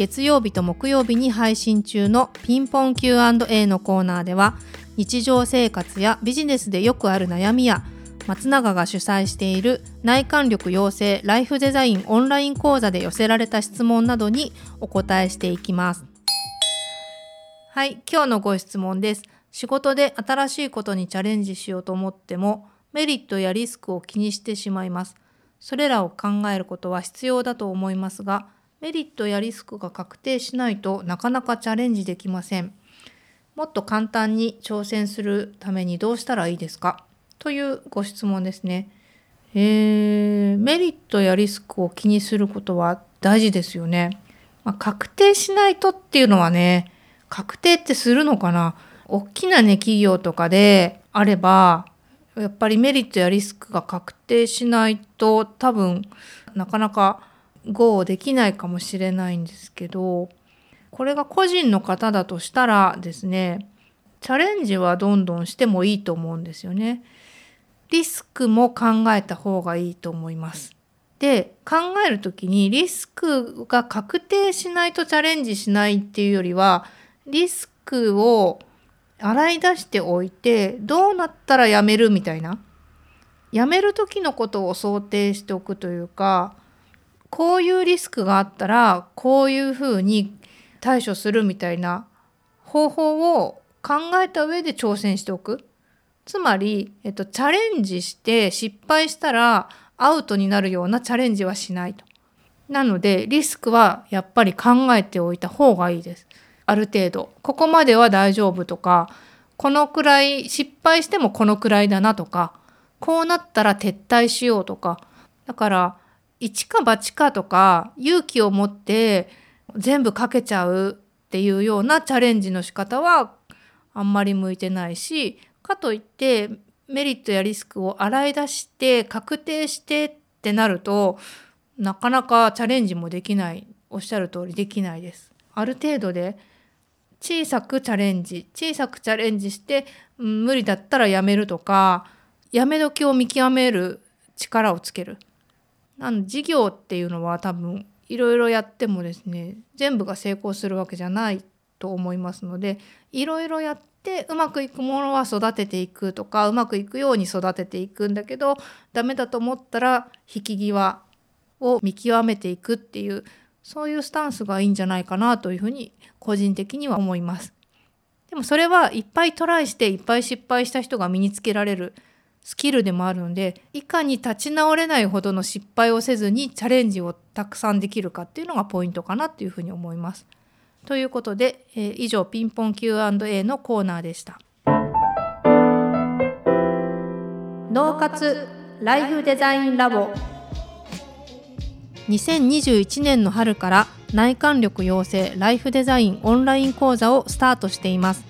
月曜日と木曜日に配信中のピンポン Q&A のコーナーでは日常生活やビジネスでよくある悩みや松永が主催している内観力養成ライフデザインオンライン講座で寄せられた質問などにお答えしていきます。はい、今日のご質問です。仕事で新しいことにチャレンジしようと思ってもメリットやリスクを気にしてしまいます。それらを考えることは必要だと思いますが、メリットやリスクが確定しないとなかなかチャレンジできません。もっと簡単に挑戦するためにどうしたらいいですか？というご質問ですね。えー、メリットやリスクを気にすることは大事ですよね。まあ、確定しないとっていうのはね、確定ってするのかな？大きなね、企業とかであれば、やっぱりメリットやリスクが確定しないと多分なかなか GO できないかもしれないんですけどこれが個人の方だとしたらですねチャレンジはどんどんしてもいいと思うんですよね。リスクも考えた方がいいと思います。で考える時にリスクが確定しないとチャレンジしないっていうよりはリスクを洗い出しておいてどうなったらやめるみたいなやめる時のことを想定しておくというかこういうリスクがあったらこういうふうに対処するみたいな方法を考えた上で挑戦しておく。つまり、えっと、チャレンジして失敗したらアウトになるようなチャレンジはしないと。なのでリスクはやっぱり考えておいた方がいいです。ある程度。ここまでは大丈夫とか、このくらい失敗してもこのくらいだなとか、こうなったら撤退しようとか。だから一か八かとか勇気を持って全部かけちゃうっていうようなチャレンジの仕方はあんまり向いてないしかといってメリットやリスクを洗い出して確定してってなるとなかなかチャレンジもできないおっしゃる通りできないです。ある程度で小さくチャレンジ小さくチャレンジして、無理だったらやめるとかやめ時を見極める力をつけるなん事業っていうのは多分いろいろやってもですね全部が成功するわけじゃないと思いますのでいろいろやってうまくいくものは育てていくとかうまくいくように育てていくんだけどダメだと思ったら引き際を見極めていくっていうそういうスタンスがいいんじゃないかなというふうに個人的には思います。でもそれはいっぱいトライしていっぱい失敗した人が身につけられるスキルでもあるのでいかに立ち直れないほどの失敗をせずにチャレンジをたくさんできるかっていうのがポイントかなっていうふうに思います。ということで、えー、以上ピンポン Q&A のコーナーでした。脳活ライフデザインラボ2021年の春から内観力養成ライフデザインオンライン講座をスタートしています。